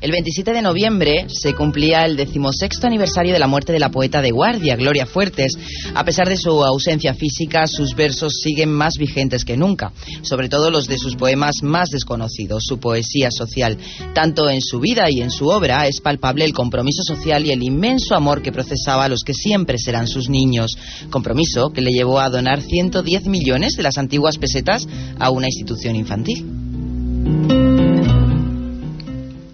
El 27 de noviembre se cumplía el decimosexto aniversario de la muerte de la poeta de guardia, Gloria Fuertes. A pesar de su ausencia física, sus versos siguen más vigentes que nunca, sobre todo los de sus poemas más desconocidos, su poesía social. Tanto en su vida y en su obra es palpable el compromiso social y el inmenso amor que procesaba a los que siempre serán sus niños. Compromiso que le llevó a donar 110 millones de las antiguas pesetas a una institución infantil.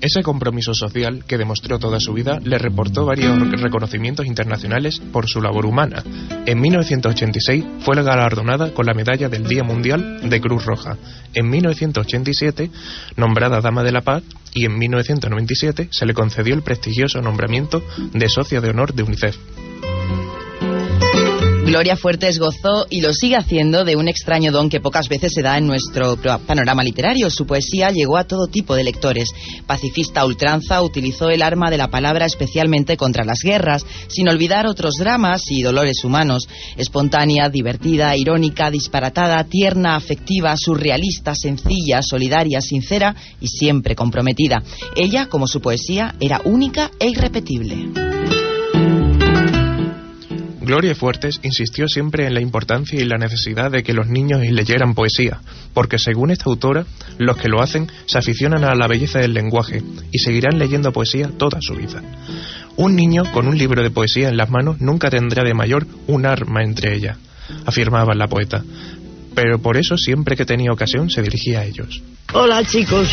Ese compromiso social que demostró toda su vida le reportó varios reconocimientos internacionales por su labor humana. En 1986 fue galardonada con la medalla del Día Mundial de Cruz Roja. En 1987 nombrada Dama de la Paz y en 1997 se le concedió el prestigioso nombramiento de Socia de Honor de UNICEF. Gloria Fuertes gozó y lo sigue haciendo de un extraño don que pocas veces se da en nuestro panorama literario. Su poesía llegó a todo tipo de lectores. Pacifista ultranza, utilizó el arma de la palabra especialmente contra las guerras, sin olvidar otros dramas y dolores humanos. Espontánea, divertida, irónica, disparatada, tierna, afectiva, surrealista, sencilla, solidaria, sincera y siempre comprometida. Ella, como su poesía, era única e irrepetible. Gloria Fuertes insistió siempre en la importancia y la necesidad de que los niños leyeran poesía, porque según esta autora, los que lo hacen se aficionan a la belleza del lenguaje y seguirán leyendo poesía toda su vida. Un niño con un libro de poesía en las manos nunca tendrá de mayor un arma entre ellas, afirmaba la poeta, pero por eso siempre que tenía ocasión se dirigía a ellos. Hola chicos,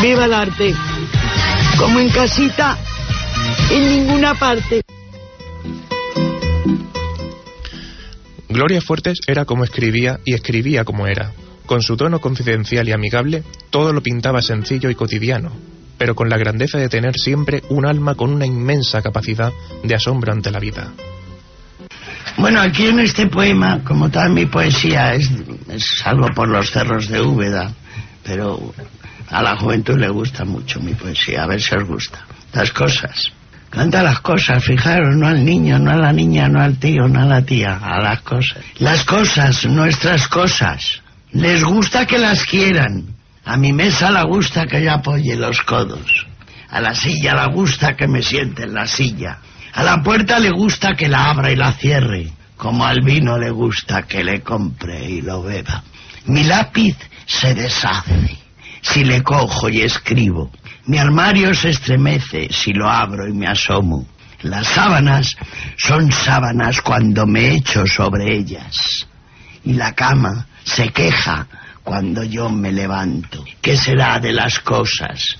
viva el arte, como en casita, en ninguna parte. Gloria Fuertes era como escribía y escribía como era. Con su tono confidencial y amigable, todo lo pintaba sencillo y cotidiano, pero con la grandeza de tener siempre un alma con una inmensa capacidad de asombro ante la vida. Bueno, aquí en este poema, como toda mi poesía, es, es algo por los cerros de Úbeda, pero a la juventud le gusta mucho mi poesía, a ver si os gusta. Las cosas. Canta las cosas, fijaros, no al niño, no a la niña, no al tío, no a la tía, a las cosas. Las cosas, nuestras cosas. Les gusta que las quieran. A mi mesa le gusta que yo apoye los codos. A la silla le gusta que me siente en la silla. A la puerta le gusta que la abra y la cierre. Como al vino le gusta que le compre y lo beba. Mi lápiz se deshace si le cojo y escribo. Mi armario se estremece si lo abro y me asomo. Las sábanas son sábanas cuando me echo sobre ellas. Y la cama se queja cuando yo me levanto. ¿Qué será de las cosas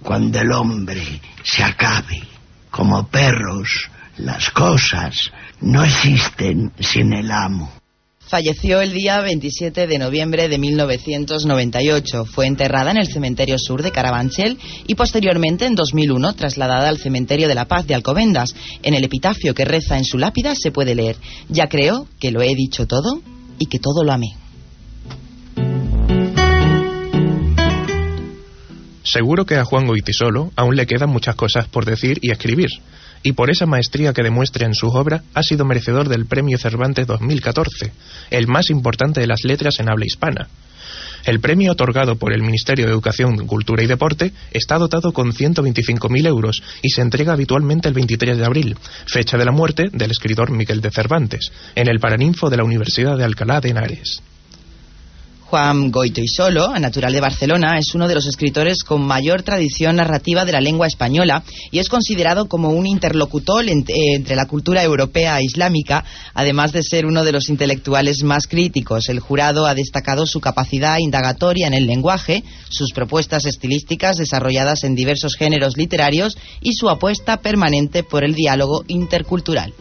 cuando el hombre se acabe? Como perros, las cosas no existen sin el amo. Falleció el día 27 de noviembre de 1998. Fue enterrada en el cementerio sur de Carabanchel y posteriormente en 2001 trasladada al cementerio de la Paz de Alcobendas. En el epitafio que reza en su lápida se puede leer: Ya creo que lo he dicho todo y que todo lo amé. Seguro que a Juan Goitisolo aún le quedan muchas cosas por decir y escribir y por esa maestría que demuestra en sus obras ha sido merecedor del Premio Cervantes 2014, el más importante de las letras en habla hispana. El premio otorgado por el Ministerio de Educación, Cultura y Deporte está dotado con 125.000 euros y se entrega habitualmente el 23 de abril, fecha de la muerte del escritor Miguel de Cervantes, en el Paraninfo de la Universidad de Alcalá de Henares. Juan Goito y Solo, natural de Barcelona, es uno de los escritores con mayor tradición narrativa de la lengua española y es considerado como un interlocutor entre la cultura europea e islámica, además de ser uno de los intelectuales más críticos. El jurado ha destacado su capacidad indagatoria en el lenguaje, sus propuestas estilísticas desarrolladas en diversos géneros literarios y su apuesta permanente por el diálogo intercultural.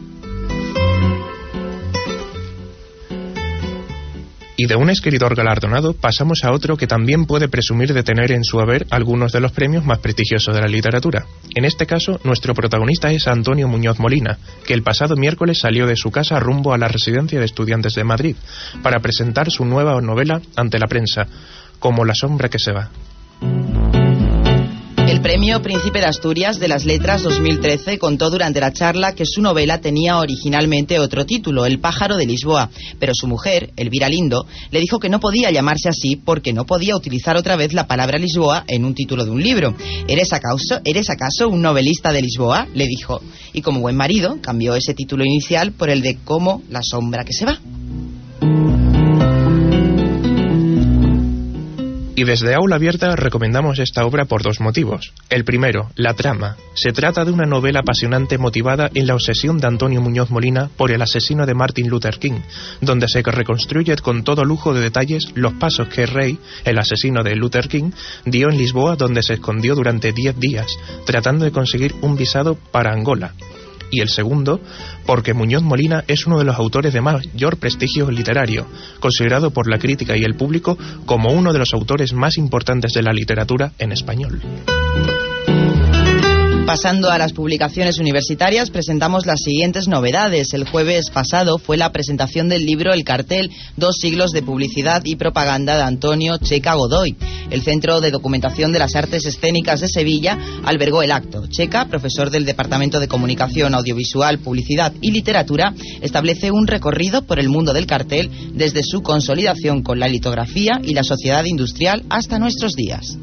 Y de un escritor galardonado pasamos a otro que también puede presumir de tener en su haber algunos de los premios más prestigiosos de la literatura. En este caso, nuestro protagonista es Antonio Muñoz Molina, que el pasado miércoles salió de su casa rumbo a la residencia de estudiantes de Madrid para presentar su nueva novela ante la prensa, Como la sombra que se va. Premio Príncipe de Asturias de las Letras 2013 contó durante la charla que su novela tenía originalmente otro título, El pájaro de Lisboa, pero su mujer, Elvira Lindo, le dijo que no podía llamarse así porque no podía utilizar otra vez la palabra Lisboa en un título de un libro. ¿Eres acaso, ¿Eres acaso un novelista de Lisboa? le dijo. Y como buen marido, cambió ese título inicial por el de Como la sombra que se va. Y desde Aula Abierta recomendamos esta obra por dos motivos. El primero, la trama. Se trata de una novela apasionante motivada en la obsesión de Antonio Muñoz Molina por el asesino de Martin Luther King, donde se reconstruye con todo lujo de detalles los pasos que Rey, el asesino de Luther King, dio en Lisboa donde se escondió durante diez días, tratando de conseguir un visado para Angola y el segundo porque Muñoz Molina es uno de los autores de mayor prestigio literario, considerado por la crítica y el público como uno de los autores más importantes de la literatura en español. Pasando a las publicaciones universitarias, presentamos las siguientes novedades. El jueves pasado fue la presentación del libro El cartel, dos siglos de publicidad y propaganda de Antonio Checa Godoy. El Centro de Documentación de las Artes Escénicas de Sevilla albergó el acto. Checa, profesor del Departamento de Comunicación Audiovisual, Publicidad y Literatura, establece un recorrido por el mundo del cartel desde su consolidación con la litografía y la sociedad industrial hasta nuestros días.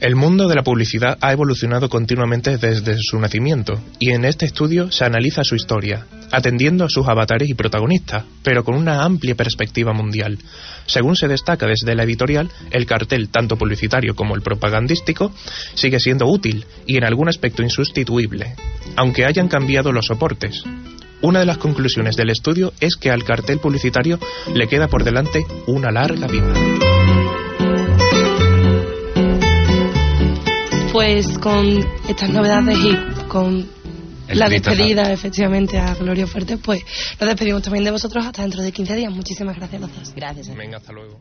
El mundo de la publicidad ha evolucionado continuamente desde su nacimiento, y en este estudio se analiza su historia, atendiendo a sus avatares y protagonistas, pero con una amplia perspectiva mundial. Según se destaca desde la editorial, el cartel, tanto publicitario como el propagandístico, sigue siendo útil y en algún aspecto insustituible, aunque hayan cambiado los soportes. Una de las conclusiones del estudio es que al cartel publicitario le queda por delante una larga vida. Pues con estas novedades y con la despedida efectivamente a Gloria Fuerte, pues nos despedimos también de vosotros hasta dentro de 15 días. Muchísimas gracias a los dos. Gracias. Venga, hasta luego.